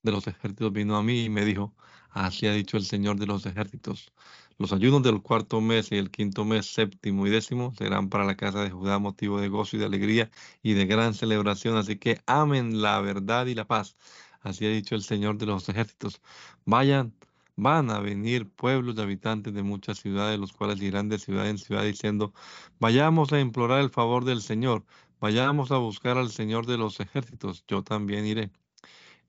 S1: de los ejércitos vino a mí y me dijo, así ha dicho el Señor de los ejércitos. Los ayunos del cuarto mes y el quinto mes, séptimo y décimo, serán para la casa de Judá motivo de gozo y de alegría y de gran celebración. Así que amen la verdad y la paz. Así ha dicho el Señor de los ejércitos. Vayan, van a venir pueblos de habitantes de muchas ciudades, los cuales irán de ciudad en ciudad diciendo, vayamos a implorar el favor del Señor, vayamos a buscar al Señor de los ejércitos, yo también iré.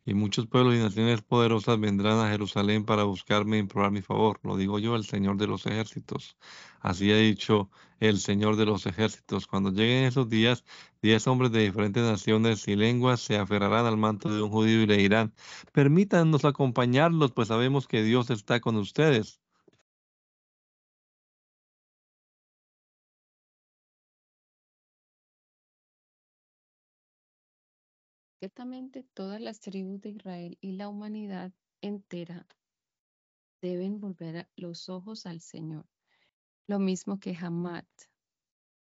S1: Y muchos pueblos y naciones poderosas vendrán a Jerusalén para buscarme y implorar mi favor. Lo digo yo, el Señor de los ejércitos. Así ha dicho el Señor de los ejércitos. Cuando lleguen esos días, diez hombres de diferentes naciones y lenguas se aferrarán al manto de un judío y le dirán, permítanos acompañarlos, pues sabemos que Dios está con ustedes.
S2: Todas las tribus de Israel y la humanidad entera deben volver los ojos al Señor, lo mismo que Hamat,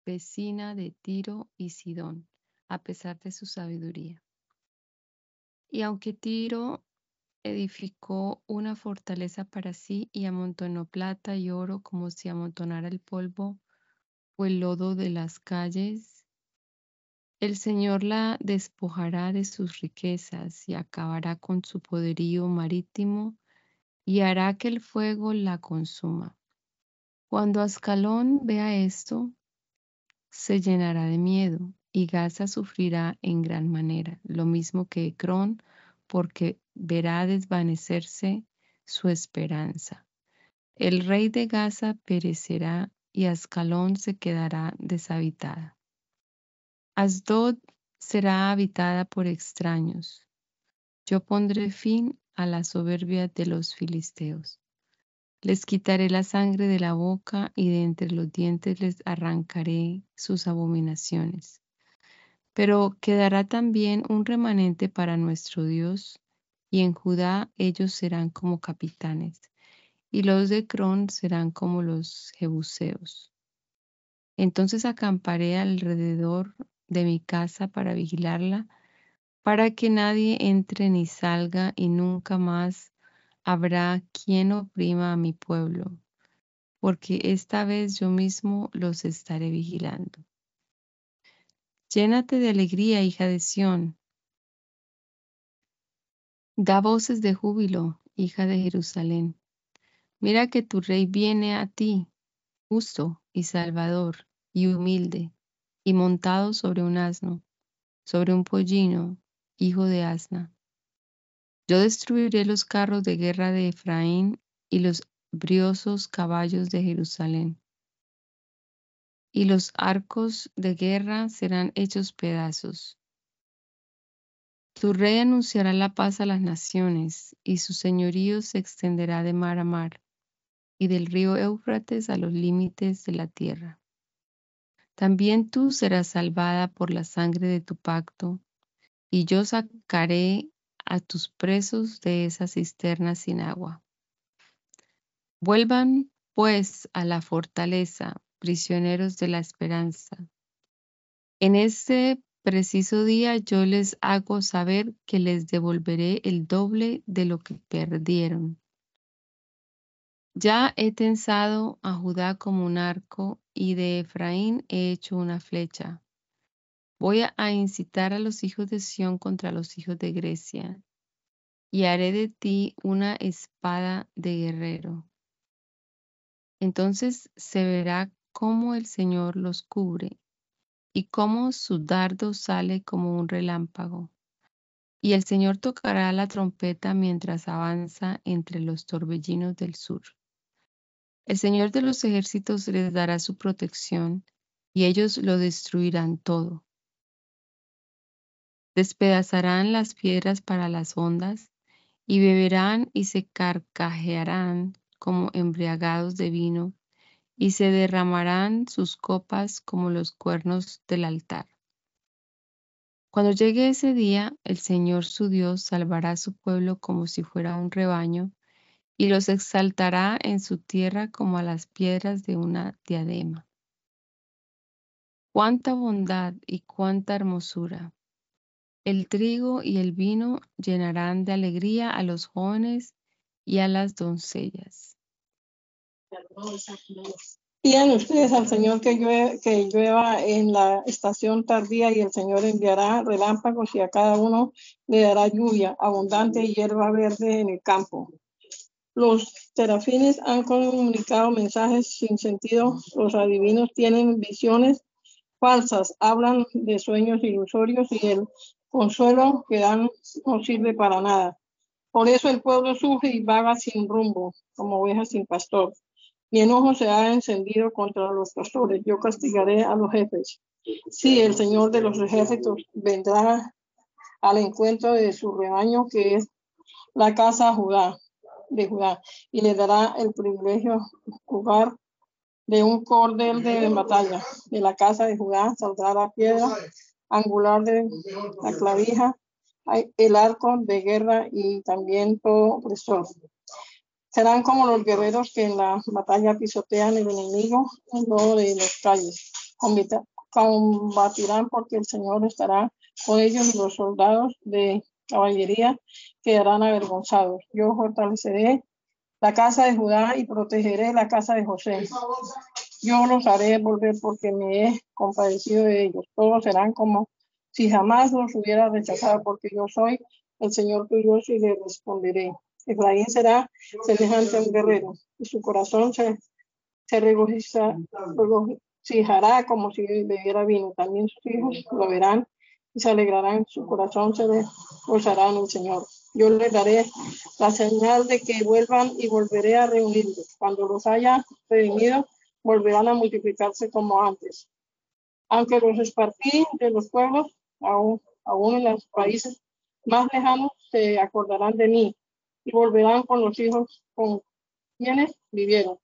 S2: vecina de Tiro y Sidón, a pesar de su sabiduría. Y aunque Tiro edificó una fortaleza para sí y amontonó plata y oro como si amontonara el polvo o el lodo de las calles, el Señor la despojará de sus riquezas y acabará con su poderío marítimo y hará que el fuego la consuma. Cuando Ascalón vea esto, se llenará de miedo y Gaza sufrirá en gran manera, lo mismo que Ecrón, porque verá desvanecerse su esperanza. El rey de Gaza perecerá y Ascalón se quedará deshabitada. Asdod será habitada por extraños. Yo pondré fin a la soberbia de los filisteos. Les quitaré la sangre de la boca y de entre los dientes les arrancaré sus abominaciones. Pero quedará también un remanente para nuestro Dios, y en Judá ellos serán como capitanes, y los de Cron serán como los jebuseos. Entonces acamparé alrededor de mi casa para vigilarla, para que nadie entre ni salga y nunca más habrá quien oprima a mi pueblo, porque esta vez yo mismo los estaré vigilando. Llénate de alegría, hija de Sión. Da voces de júbilo, hija de Jerusalén. Mira que tu rey viene a ti, justo y salvador y humilde, y montado sobre un asno, sobre un pollino, hijo de asna. Yo destruiré los carros de guerra de Efraín y los briosos caballos de Jerusalén. Y los arcos de guerra serán hechos pedazos. Tu rey anunciará la paz a las naciones, y su señorío se extenderá de mar a mar, y del río Éufrates a los límites de la tierra. También tú serás salvada por la sangre de tu pacto, y yo sacaré a tus presos de esa cisterna sin agua. Vuelvan pues a la fortaleza, prisioneros de la esperanza. En este preciso día yo les hago saber que les devolveré el doble de lo que perdieron. Ya he tensado a Judá como un arco y de Efraín he hecho una flecha. Voy a incitar a los hijos de Sión contra los hijos de Grecia y haré de ti una espada de guerrero. Entonces se verá cómo el Señor los cubre y cómo su dardo sale como un relámpago. Y el Señor tocará la trompeta mientras avanza entre los torbellinos del sur. El Señor de los ejércitos les dará su protección y ellos lo destruirán todo. Despedazarán las piedras para las ondas y beberán y se carcajearán como embriagados de vino y se derramarán sus copas como los cuernos del altar. Cuando llegue ese día, el Señor su Dios salvará a su pueblo como si fuera un rebaño y los exaltará en su tierra como a las piedras de una diadema. Cuánta bondad y cuánta hermosura, El trigo y el vino llenarán de alegría a los jóvenes y a las doncellas.
S3: Pidan ustedes al Señor que que llueva en la estación tardía y el Señor enviará relámpagos y a cada uno le dará lluvia abundante y hierba verde en el campo. Los terafines han comunicado mensajes sin sentido. Los adivinos tienen visiones falsas, hablan de sueños ilusorios y el consuelo que dan no sirve para nada. Por eso el pueblo sufre y vaga sin rumbo, como ovejas sin pastor. Mi enojo se ha encendido contra los pastores. Yo castigaré a los jefes. Sí, el Señor de los ejércitos vendrá al encuentro de su rebaño, que es la casa Judá, de Judá, y le dará el privilegio jugar de un cordel de batalla. De la casa de Judá saldrá la piedra angular de la clavija, el arco de guerra y también todo opresor. Serán como los guerreros que en la batalla pisotean el enemigo en lo de los calles. Combatirán porque el Señor estará con ellos y los soldados de caballería quedarán avergonzados. Yo fortaleceré la casa de Judá y protegeré la casa de José. Yo los haré volver porque me he compadecido de ellos. Todos serán como si jamás los hubiera rechazado porque yo soy el Señor tuyo y le responderé. Efraín será semejante a un guerrero y su corazón se, se regocijará como si bebiera vino. También sus hijos lo verán y se alegrarán. Su corazón se gozará en el Señor. Yo les daré la señal de que vuelvan y volveré a reunirlos. Cuando los haya redimido, volverán a multiplicarse como antes. Aunque los espartí de los pueblos, aún, aún en los países más lejanos, se acordarán de mí y volverán con los hijos con quienes vivieron.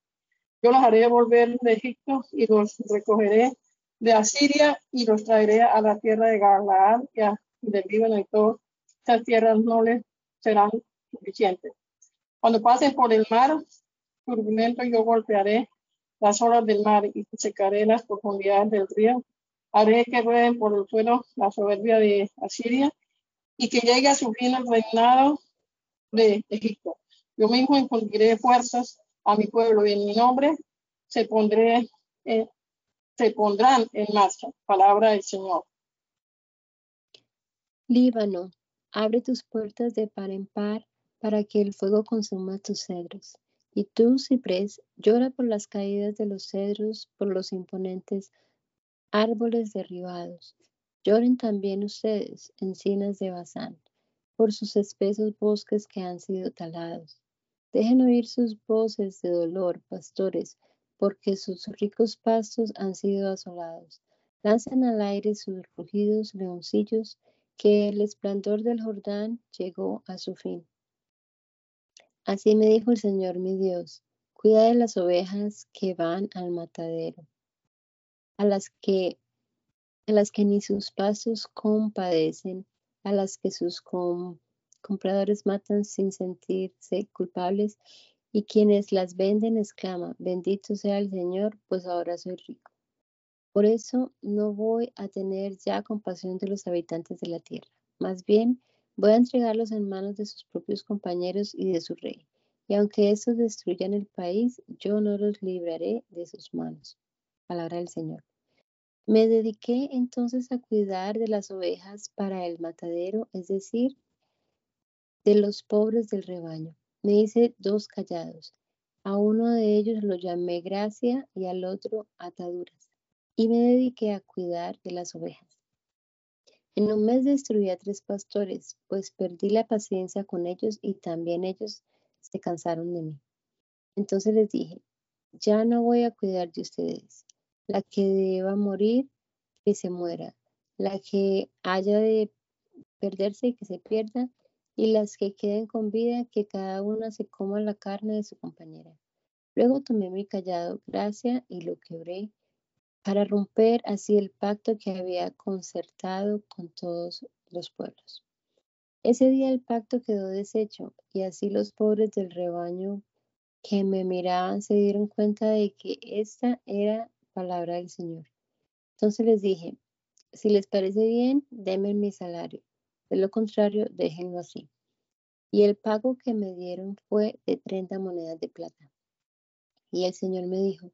S3: Yo los haré volver de Egipto y los recogeré de Asiria y los traeré a la tierra de Galaad y del Líbano y todas estas tierras no les serán suficientes. Cuando pasen por el mar turbulento, yo golpearé las olas del mar y secaré las profundidades del río. Haré que rueden por el suelo la soberbia de Asiria y que llegue a su fin el reinado de Egipto. Yo mismo infundiré fuerzas a mi pueblo y en mi nombre se, pondré, eh, se pondrán en marcha. Palabra del Señor.
S4: Líbano, abre tus puertas de par en par para que el fuego consuma tus cedros. Y tú, ciprés, llora por las caídas de los cedros, por los imponentes árboles derribados. Lloren también ustedes, encinas de Bazán por sus espesos bosques que han sido talados. Dejen oír sus voces de dolor, pastores, porque sus ricos pastos han sido asolados. Lancen al aire sus rugidos leoncillos, que el esplendor del Jordán llegó a su fin. Así me dijo el Señor mi Dios, cuida de las ovejas que van al matadero, a las que, a las que ni sus pasos compadecen, a las que sus compradores matan sin sentirse culpables y quienes las venden exclaman, bendito sea el Señor, pues ahora soy rico. Por eso no voy a tener ya compasión de los habitantes de la tierra. Más bien, voy a entregarlos en manos de sus propios compañeros y de su rey. Y aunque estos destruyan el país, yo no los libraré de sus manos. Palabra del Señor. Me dediqué entonces a cuidar de las ovejas para el matadero, es decir, de los pobres del rebaño. Me hice dos callados. A uno de ellos lo llamé gracia y al otro ataduras. Y me dediqué a cuidar de las ovejas. En un mes destruí a tres pastores, pues perdí la paciencia con ellos y también ellos se cansaron de mí. Entonces les dije, ya no voy a cuidar de ustedes la que deba morir, que se muera, la que haya de perderse, que se pierda, y las que queden con vida, que cada una se coma la carne de su compañera. Luego tomé mi callado gracia y lo quebré para romper así el pacto que había concertado con todos los pueblos. Ese día el pacto quedó deshecho y así los pobres del rebaño que me miraban se dieron cuenta de que esta era palabra del Señor. Entonces les dije, si les parece bien, denme mi salario. De lo contrario, déjenlo así. Y el pago que me dieron fue de 30 monedas de plata. Y el Señor me dijo,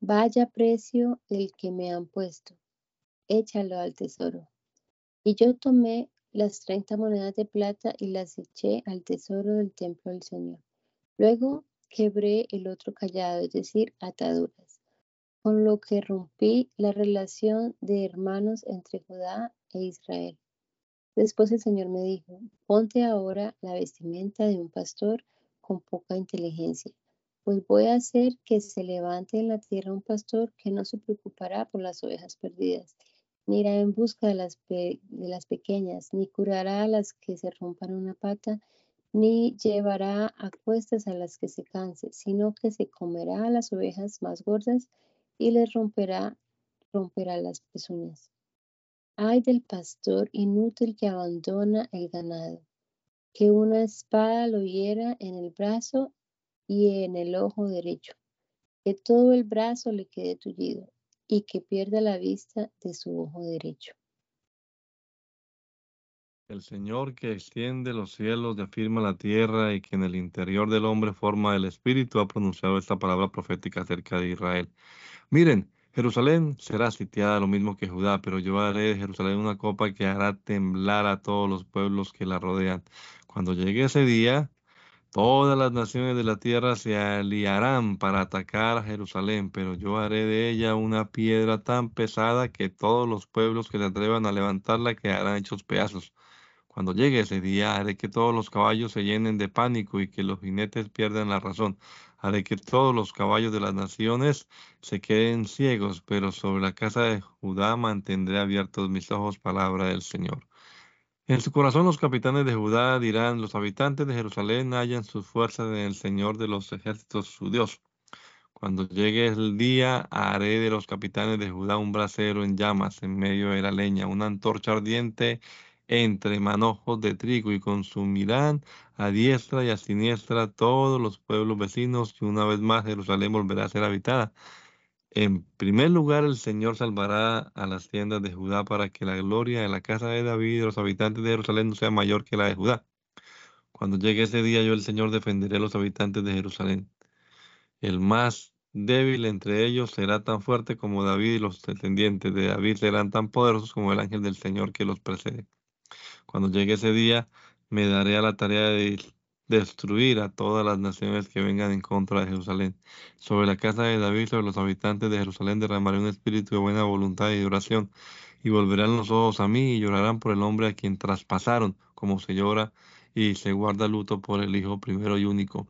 S4: vaya precio el que me han puesto, échalo al tesoro. Y yo tomé las 30 monedas de plata y las eché al tesoro del templo del Señor. Luego quebré el otro callado, es decir, ataduras, con lo que rompí la relación de hermanos entre Judá e Israel. Después el Señor me dijo, ponte ahora la vestimenta de un pastor con poca inteligencia, pues voy a hacer que se levante en la tierra un pastor que no se preocupará por las ovejas perdidas, ni irá en busca de las, pequeñas, ni curará a las que se rompan una pata, ni llevará a cuestas a las que se canse, sino que se comerá a las ovejas más gordas y les romperá, romperá las pezuñas. Ay del pastor inútil que abandona el ganado, que una espada lo hiera en el brazo y en el ojo derecho, que todo el brazo le quede tullido y que pierda la vista de su ojo derecho.
S1: El Señor que extiende los cielos y afirma la tierra y que en el interior del hombre forma el espíritu ha pronunciado esta palabra profética acerca de Israel. Miren, Jerusalén será sitiada lo mismo que Judá, pero yo haré de Jerusalén una copa que hará temblar a todos los pueblos que la rodean. Cuando llegue ese día, todas las naciones de la tierra se aliarán para atacar a Jerusalén, pero yo haré de ella una piedra tan pesada que todos los pueblos que se atrevan a levantarla quedarán hechos pedazos. Cuando llegue ese día, haré que todos los caballos se llenen de pánico y que los jinetes pierdan la razón. Haré que todos los caballos de las naciones se queden ciegos, pero sobre la casa de Judá mantendré abiertos mis ojos, palabra del Señor. En su corazón los capitanes de Judá dirán, los habitantes de Jerusalén hallan sus fuerzas en el Señor de los ejércitos, su Dios. Cuando llegue el día, haré de los capitanes de Judá un brasero en llamas en medio de la leña, una antorcha ardiente entre manojos de trigo y consumirán a diestra y a siniestra todos los pueblos vecinos y una vez más Jerusalén volverá a ser habitada. En primer lugar, el Señor salvará a las tiendas de Judá para que la gloria de la casa de David y de los habitantes de Jerusalén no sea mayor que la de Judá. Cuando llegue ese día, yo el Señor defenderé a los habitantes de Jerusalén. El más débil entre ellos será tan fuerte como David y los descendientes de David serán tan poderosos como el ángel del Señor que los precede. Cuando llegue ese día, me daré a la tarea de destruir a todas las naciones que vengan en contra de Jerusalén. Sobre la casa de David, sobre los habitantes de Jerusalén, derramaré un espíritu de buena voluntad y de oración, y volverán los ojos a mí y llorarán por el hombre a quien traspasaron, como se llora y se guarda luto por el hijo primero y único.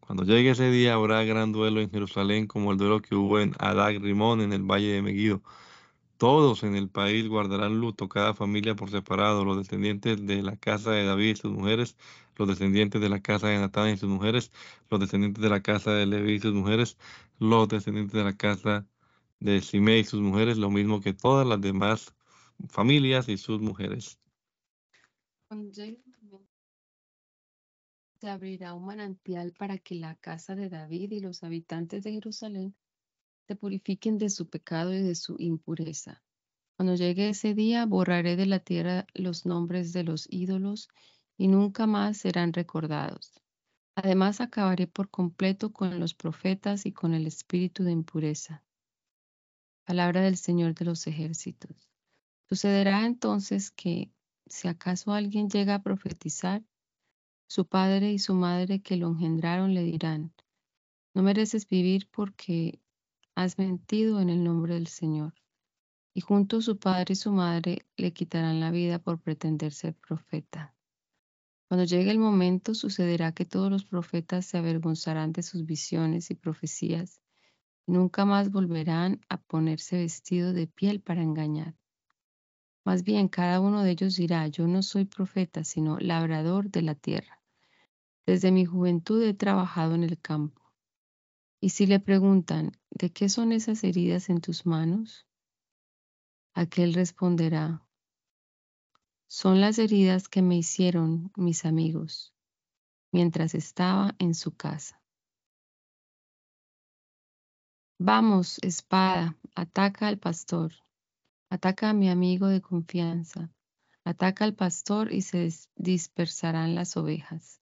S1: Cuando llegue ese día habrá gran duelo en Jerusalén, como el duelo que hubo en Adag Rimón, en el valle de Megiddo todos en el país guardarán luto, cada familia por separado, los descendientes de la casa de David y sus mujeres, los descendientes de la casa de Natán y sus mujeres, los descendientes de la casa de Levi y sus mujeres, los descendientes de la casa de Simei y sus mujeres, lo mismo que todas las demás familias y sus mujeres.
S2: se abrirá un manantial para que la casa de David y los habitantes de Jerusalén se purifiquen de su pecado y de su impureza. Cuando llegue ese día, borraré de la tierra los nombres de los ídolos y nunca más serán recordados. Además, acabaré por completo con los profetas y con el espíritu de impureza. Palabra del Señor de los ejércitos. Sucederá entonces que, si acaso alguien llega a profetizar, su padre y su madre que lo engendraron le dirán, no mereces vivir porque has mentido en el nombre del Señor. Y junto su padre y su madre le quitarán la vida por pretender ser profeta. Cuando llegue el momento sucederá que todos los profetas se avergonzarán de sus visiones y profecías y nunca más volverán a ponerse vestido de piel para engañar. Más bien, cada uno de ellos dirá, yo no soy profeta, sino labrador de la tierra. Desde mi juventud he trabajado en el campo. Y si le preguntan, ¿de qué son esas heridas en tus manos? Aquel responderá, son las heridas que me hicieron mis amigos mientras estaba en su casa. Vamos, espada, ataca al pastor, ataca a mi amigo de confianza, Ataca al pastor y se dispersarán las ovejas.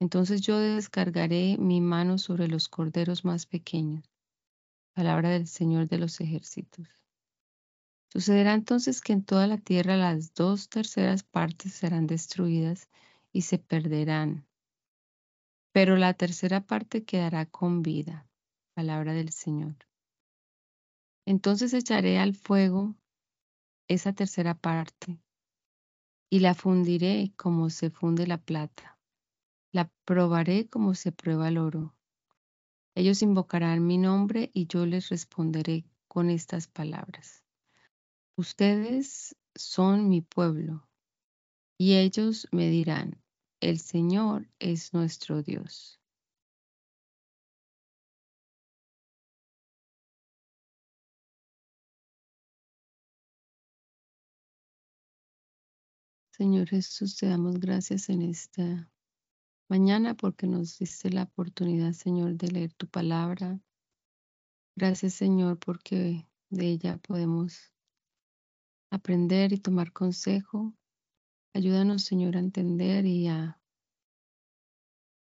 S2: Entonces yo descargaré mi mano sobre los corderos más pequeños. Palabra del Señor de los ejércitos. Sucederá entonces que en toda la tierra las dos terceras partes serán destruidas y se perderán, pero la tercera parte quedará con vida. Palabra del Señor. Entonces echaré al fuego esa tercera parte y la fundiré como se funde la plata. La probaré como se prueba el oro. Ellos invocarán mi nombre y yo les responderé con estas palabras. Ustedes son mi pueblo y ellos me dirán, el Señor es nuestro Dios. Señor Jesús, te damos gracias en esta mañana porque nos diste la oportunidad, Señor, de leer tu palabra. Gracias, Señor, porque de ella podemos aprender y tomar consejo. Ayúdanos, Señor, a entender y a,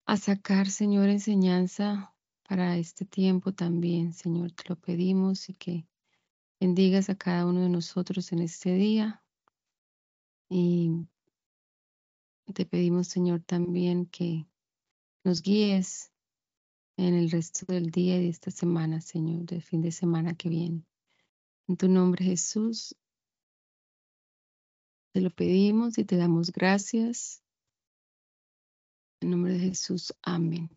S2: a sacar, Señor, enseñanza para este tiempo también, Señor. Te lo pedimos y que bendigas a cada uno de nosotros en este día. Y te pedimos, Señor, también que nos guíes en el resto del día y de esta semana, Señor, del fin de semana que viene. En tu nombre, Jesús, te lo pedimos y te damos gracias. En nombre de Jesús, amén.